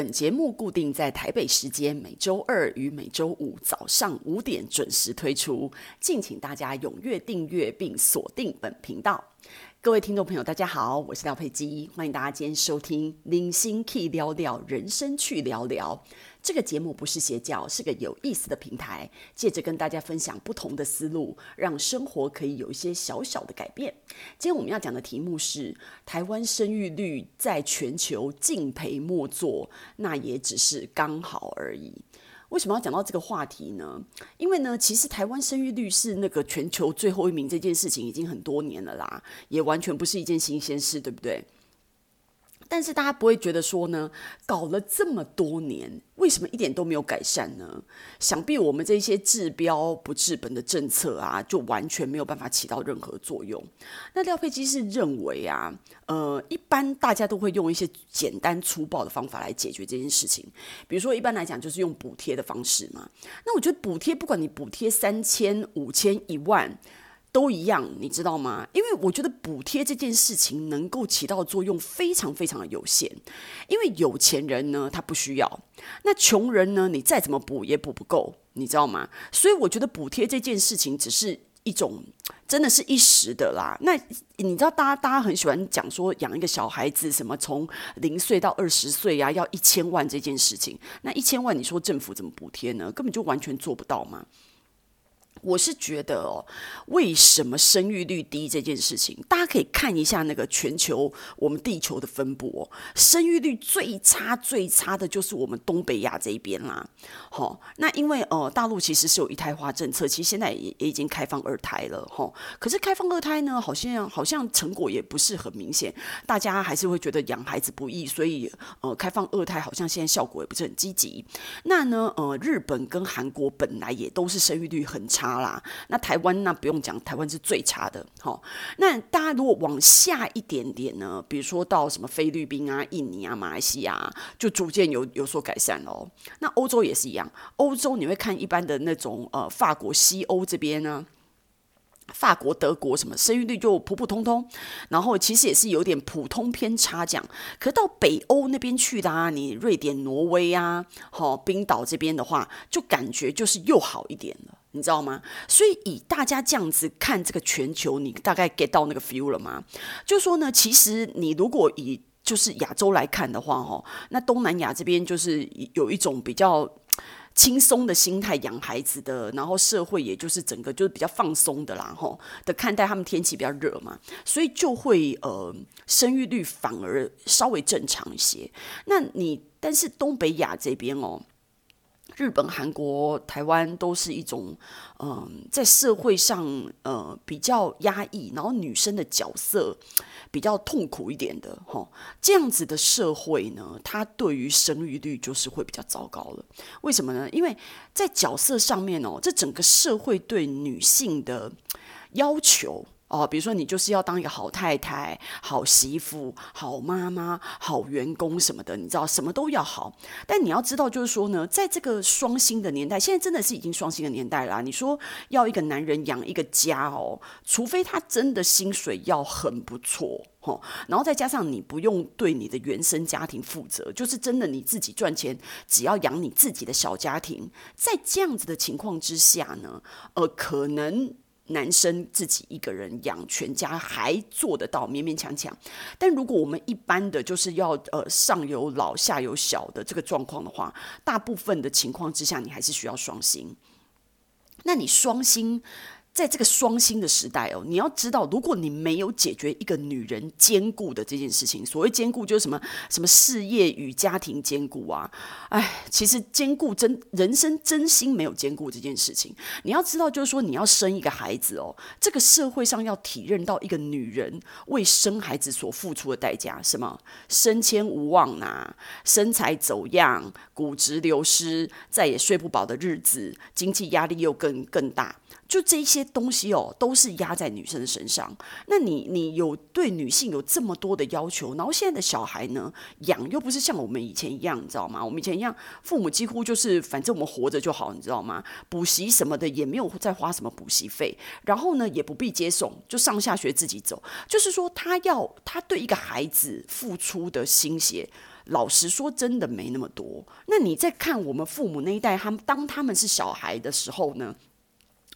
本节目固定在台北时间每周二与每周五早上五点准时推出，敬请大家踊跃订阅并锁定本频道。各位听众朋友，大家好，我是廖佩基，欢迎大家今天收听《零星 Key 聊聊人生去聊聊》。这个节目不是邪教，是个有意思的平台，借着跟大家分享不同的思路，让生活可以有一些小小的改变。今天我们要讲的题目是：台湾生育率在全球敬陪末座，那也只是刚好而已。为什么要讲到这个话题呢？因为呢，其实台湾生育率是那个全球最后一名这件事情已经很多年了啦，也完全不是一件新鲜事，对不对？但是大家不会觉得说呢，搞了这么多年，为什么一点都没有改善呢？想必我们这些治标不治本的政策啊，就完全没有办法起到任何作用。那廖佩基是认为啊，呃，一般大家都会用一些简单粗暴的方法来解决这件事情，比如说一般来讲就是用补贴的方式嘛。那我觉得补贴，不管你补贴三千、五千、一万。都一样，你知道吗？因为我觉得补贴这件事情能够起到作用非常非常的有限，因为有钱人呢，他不需要；那穷人呢，你再怎么补也补不够，你知道吗？所以我觉得补贴这件事情只是一种，真的是一时的啦。那你知道，大家大家很喜欢讲说养一个小孩子，什么从零岁到二十岁呀，要一千万这件事情，那一千万你说政府怎么补贴呢？根本就完全做不到嘛。我是觉得哦，为什么生育率低这件事情，大家可以看一下那个全球我们地球的分布哦，生育率最差最差的就是我们东北亚这一边啦。好，那因为呃大陆其实是有一胎化政策，其实现在也也已经开放二胎了哈。可是开放二胎呢，好像好像成果也不是很明显，大家还是会觉得养孩子不易，所以呃开放二胎好像现在效果也不是很积极。那呢呃日本跟韩国本来也都是生育率很差。差啦，那台湾那不用讲，台湾是最差的。好，那大家如果往下一点点呢，比如说到什么菲律宾啊、印尼啊、马来西亚，就逐渐有有所改善喽。那欧洲也是一样，欧洲你会看一般的那种呃，法国、西欧这边呢。法国、德国什么生育率就普普通通，然后其实也是有点普通偏差这样。可到北欧那边去的啊，你瑞典、挪威啊，好冰岛这边的话，就感觉就是又好一点了，你知道吗？所以以大家这样子看这个全球，你大概 get 到那个 feel 了吗？就说呢，其实你如果以就是亚洲来看的话，哈，那东南亚这边就是有一种比较。轻松的心态养孩子的，然后社会也就是整个就是比较放松的啦，吼的看待他们天气比较热嘛，所以就会呃生育率反而稍微正常一些。那你但是东北亚这边哦。日本、韩国、台湾都是一种，嗯、在社会上，呃，比较压抑，然后女生的角色比较痛苦一点的，哈，这样子的社会呢，它对于生育率就是会比较糟糕了。为什么呢？因为在角色上面哦，这整个社会对女性的要求。哦，比如说你就是要当一个好太太、好媳妇、好妈妈、好员工什么的，你知道什么都要好。但你要知道，就是说呢，在这个双薪的年代，现在真的是已经双薪的年代啦。你说要一个男人养一个家哦，除非他真的薪水要很不错，哦，然后再加上你不用对你的原生家庭负责，就是真的你自己赚钱，只要养你自己的小家庭。在这样子的情况之下呢，呃，可能。男生自己一个人养全家还做得到勉勉强强，但如果我们一般的就是要呃上有老下有小的这个状况的话，大部分的情况之下你还是需要双薪。那你双薪？在这个双薪的时代哦，你要知道，如果你没有解决一个女人兼顾的这件事情，所谓兼顾就是什么什么事业与家庭兼顾啊，哎，其实兼顾真人生真心没有兼顾这件事情。你要知道，就是说你要生一个孩子哦，这个社会上要体认到一个女人为生孩子所付出的代价，什么升迁无望呐、啊，身材走样，骨质流失，再也睡不饱的日子，经济压力又更更大。就这些东西哦，都是压在女生的身上。那你你有对女性有这么多的要求，然后现在的小孩呢，养又不是像我们以前一样，你知道吗？我们以前一样，父母几乎就是反正我们活着就好，你知道吗？补习什么的也没有再花什么补习费，然后呢也不必接送，就上下学自己走。就是说，他要他对一个孩子付出的心血老实说，真的没那么多。那你在看我们父母那一代，他们当他们是小孩的时候呢？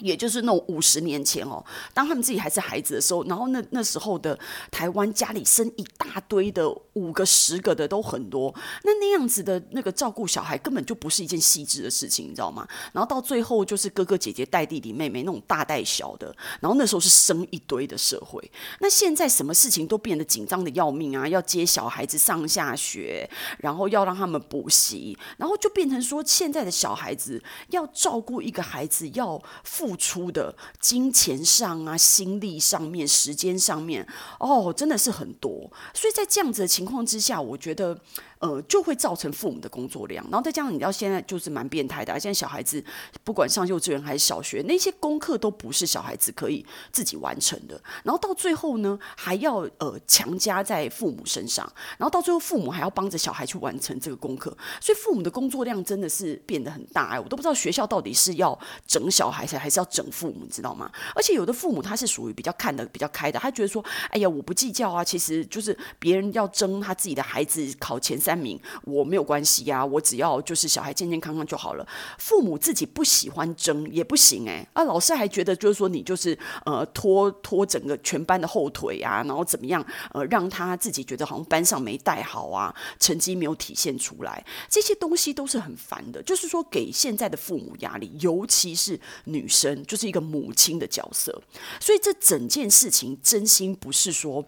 也就是那种五十年前哦，当他们自己还是孩子的时候，然后那那时候的台湾家里生一大堆的五个十个的都很多，那那样子的那个照顾小孩根本就不是一件细致的事情，你知道吗？然后到最后就是哥哥姐姐带弟弟妹妹那种大带小的，然后那时候是生一堆的社会。那现在什么事情都变得紧张的要命啊，要接小孩子上下学，然后要让他们补习，然后就变成说现在的小孩子要照顾一个孩子要付。付出的金钱上啊、心力上面、时间上面，哦，真的是很多。所以在这样子的情况之下，我觉得。呃，就会造成父母的工作量，然后再加上你知道现在就是蛮变态的，现在小孩子不管上幼稚园还是小学，那些功课都不是小孩子可以自己完成的，然后到最后呢，还要呃强加在父母身上，然后到最后父母还要帮着小孩去完成这个功课，所以父母的工作量真的是变得很大哎，我都不知道学校到底是要整小孩还是要整父母，你知道吗？而且有的父母他是属于比较看得比较开的，他觉得说，哎呀，我不计较啊，其实就是别人要争他自己的孩子考前三。三名我没有关系呀、我只要就是小孩健健康康就好了。父母自己不喜欢争也不行哎、欸，啊，老师还觉得就是说你就是呃拖拖整个全班的后腿啊，然后怎么样呃让他自己觉得好像班上没带好啊，成绩没有体现出来，这些东西都是很烦的。就是说给现在的父母压力，尤其是女生，就是一个母亲的角色。所以这整件事情真心不是说。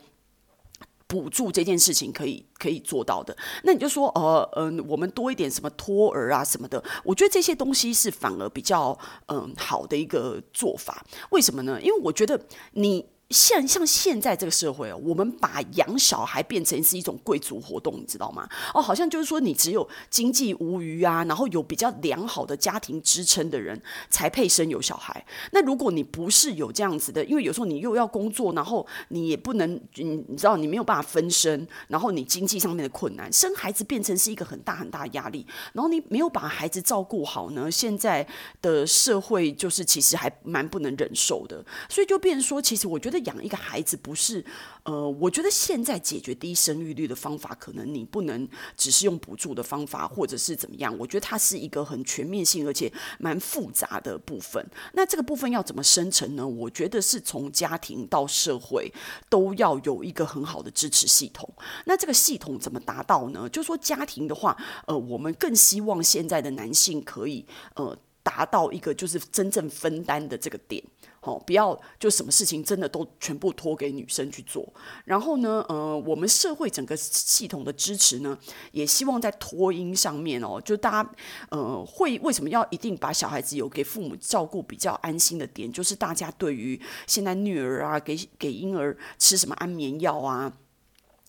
补助这件事情可以可以做到的，那你就说，呃，嗯、我们多一点什么托儿啊什么的，我觉得这些东西是反而比较嗯、好的一个做法。为什么呢？因为我觉得你。像像现在这个社会哦，我们把养小孩变成是一种贵族活动，你知道吗？哦，好像就是说你只有经济无余啊，然后有比较良好的家庭支撑的人才配生有小孩。那如果你不是有这样子的，因为有时候你又要工作，然后你也不能，你你知道你没有办法分身，然后你经济上面的困难，生孩子变成是一个很大很大的压力，然后你没有把孩子照顾好呢，现在的社会就是其实还蛮不能忍受的，所以就变成说，其实我觉得。养一个孩子不是，呃，我觉得现在解决低生育率的方法，可能你不能只是用补助的方法，或者是怎么样。我觉得它是一个很全面性，而且蛮复杂的部分。那这个部分要怎么生成呢？我觉得是从家庭到社会都要有一个很好的支持系统。那这个系统怎么达到呢？就说家庭的话，呃，我们更希望现在的男性可以，呃。达到一个就是真正分担的这个点，好，不要就什么事情真的都全部托给女生去做。然后呢，呃，我们社会整个系统的支持呢，也希望在托婴上面哦，就大家呃会为什么要一定把小孩子有给父母照顾比较安心的点，就是大家对于现在虐儿啊，给给婴儿吃什么安眠药啊，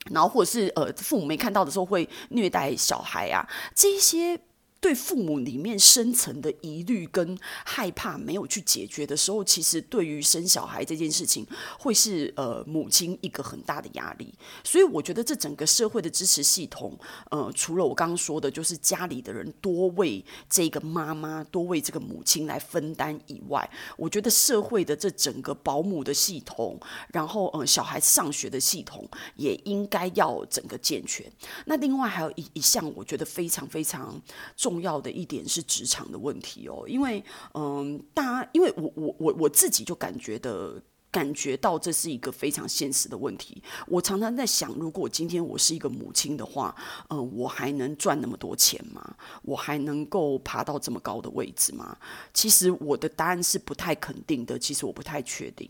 然后或者是呃父母没看到的时候会虐待小孩啊，这些。对父母里面深层的疑虑跟害怕没有去解决的时候，其实对于生小孩这件事情，会是呃母亲一个很大的压力。所以我觉得这整个社会的支持系统，呃，除了我刚刚说的，就是家里的人多为这个妈妈、多为这个母亲来分担以外，我觉得社会的这整个保姆的系统，然后呃小孩上学的系统，也应该要整个健全。那另外还有一一项，我觉得非常非常重。重要的一点是职场的问题哦，因为嗯，大家因为我我我我自己就感觉的感觉到这是一个非常现实的问题。我常常在想，如果今天我是一个母亲的话，嗯，我还能赚那么多钱吗？我还能够爬到这么高的位置吗？其实我的答案是不太肯定的。其实我不太确定，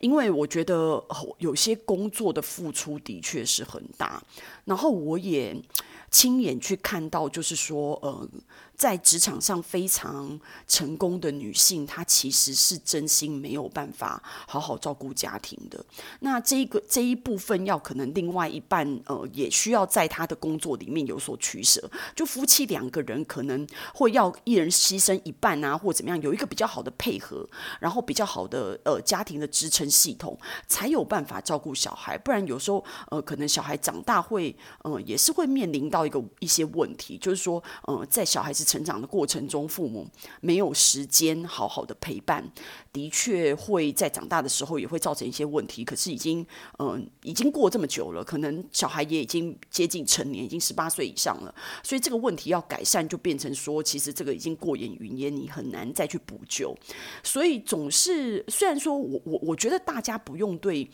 因为我觉得有些工作的付出的确是很大，然后我也。亲眼去看到，就是说，呃。在职场上非常成功的女性，她其实是真心没有办法好好照顾家庭的。那这一个这一部分，要可能另外一半呃，也需要在她的工作里面有所取舍。就夫妻两个人可能会要一人牺牲一半啊，或怎么样，有一个比较好的配合，然后比较好的呃家庭的支撑系统，才有办法照顾小孩。不然有时候呃，可能小孩长大会呃，也是会面临到一个一些问题，就是说呃，在小孩子。成长的过程中，父母没有时间好好的陪伴，的确会在长大的时候也会造成一些问题。可是已经，嗯、已经过这么久了，可能小孩也已经接近成年，已经十八岁以上了，所以这个问题要改善，就变成说，其实这个已经过眼云烟，你很难再去补救。所以总是，虽然说我我我觉得大家不用对。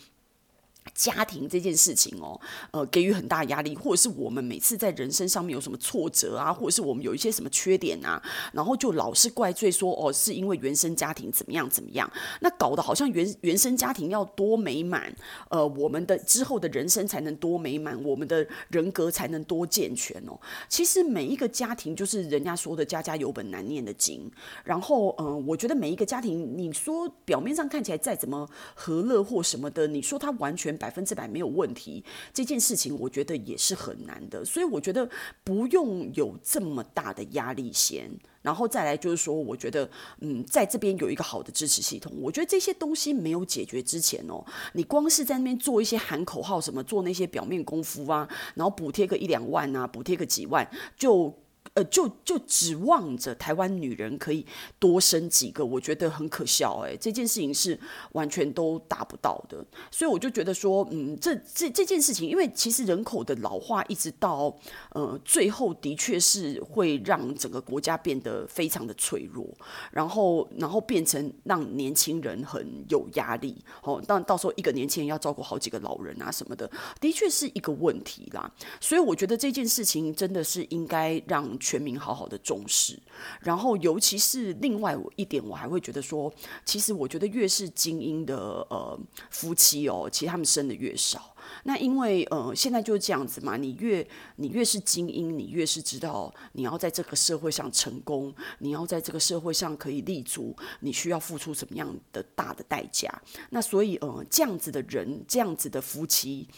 家庭这件事情哦，呃，给予很大压力，或者是我们每次在人生上面有什么挫折啊，或者是我们有一些什么缺点啊，然后就老是怪罪说哦，是因为原生家庭怎么样怎么样，那搞得好像原原生家庭要多美满，呃，我们的之后的人生才能多美满，我们的人格才能多健全哦。其实每一个家庭就是人家说的家家有本难念的经，然后嗯、我觉得每一个家庭，你说表面上看起来再怎么和乐或什么的，你说他完全。百分之百没有问题，这件事情我觉得也是很难的，所以我觉得不用有这么大的压力先，然后再来就是说，我觉得嗯，在这边有一个好的支持系统，我觉得这些东西没有解决之前哦，你光是在那边做一些喊口号什么，做那些表面功夫啊，然后补贴个一两万啊，补贴个几万就。呃，就就指望着台湾女人可以多生几个，我觉得很可笑哎，这件事情是完全都达不到的，所以我就觉得说，嗯，这这这件事情，因为其实人口的老化一直到呃最后，的确是会让整个国家变得非常的脆弱，然后然后变成让年轻人很有压力，哦，但到时候一个年轻人要照顾好几个老人啊什么的，的确是一个问题啦，所以我觉得这件事情真的是应该让。全民好好的重视，然后尤其是另外一点，我还会觉得说，其实我觉得越是精英的呃夫妻哦，其实他们生的越少。那因为呃现在就是这样子嘛，你越你越是精英，你越是知道你要在这个社会上成功，你要在这个社会上可以立足，你需要付出什么样的大的代价。那所以呃这样子的人，这样子的夫妻。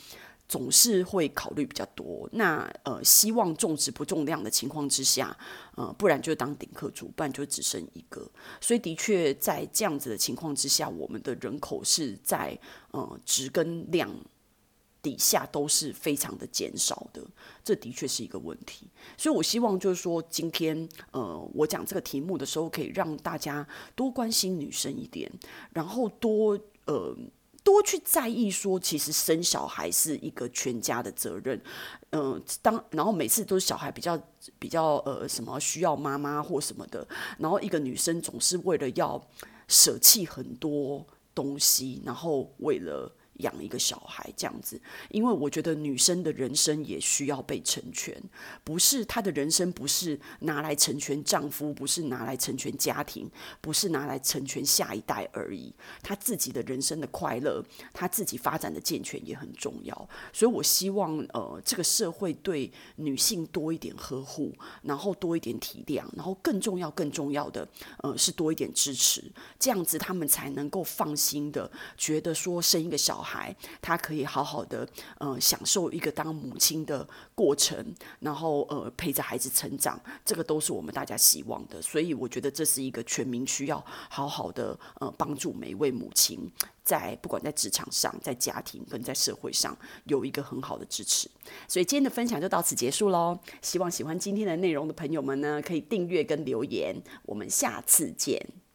总是会考虑比较多，那呃，希望重质不重量的情况之下，呃，不然就当顶客主，不然就只剩一个。所以的确，在这样子的情况之下，我们的人口是在呃值跟量底下都是非常的减少的，这的确是一个问题。所以我希望就是说，今天呃，我讲这个题目的时候，可以让大家多关心女生一点，然后多呃。多去在意说，其实生小孩是一个全家的责任，嗯、当然后每次都是小孩比较比较呃什么需要妈妈或什么的，然后一个女生总是为了要舍弃很多东西，然后为了。养一个小孩这样子，因为我觉得女生的人生也需要被成全，不是她的人生不是拿来成全丈夫，不是拿来成全家庭，不是拿来成全下一代而已。她自己的人生的快乐，她自己发展的健全也很重要。所以我希望呃，这个社会对女性多一点呵护，然后多一点体谅，然后更重要、更重要的呃是多一点支持，这样子他们才能够放心的觉得说生一个小孩。孩，他可以好好的，呃，享受一个当母亲的过程，然后呃，陪着孩子成长，这个都是我们大家希望的。所以我觉得这是一个全民需要好好的，呃，帮助每一位母亲，在不管在职场上、在家庭跟在社会上有一个很好的支持。所以今天的分享就到此结束喽。希望喜欢今天的内容的朋友们呢，可以订阅跟留言。我们下次见。